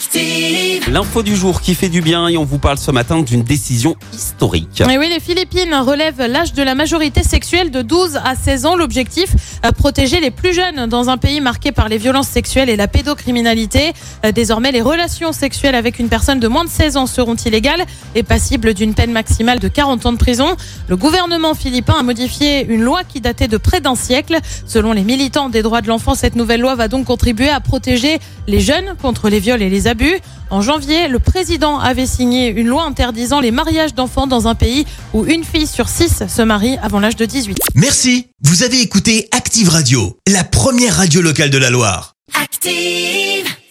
Active. L'info du jour qui fait du bien et on vous parle ce matin d'une décision historique. Et oui, les Philippines relèvent l'âge de la majorité sexuelle de 12 à 16 ans. L'objectif, euh, protéger les plus jeunes dans un pays marqué par les violences sexuelles et la pédocriminalité. Euh, Désormais, les relations sexuelles avec une personne de moins de 16 ans seront illégales et passibles d'une peine maximale de 40 ans de prison. Le gouvernement philippin a modifié une loi qui datait de près d'un siècle. Selon les militants des droits de l'enfant, cette nouvelle loi va donc contribuer à protéger les jeunes contre les viols et les abus. En janvier, le président avait signé une loi interdisant les mariages d'enfants dans un pays où une fille sur six se marie avant l'âge de 18. Merci, vous avez écouté Active Radio, la première radio locale de la Loire. Active.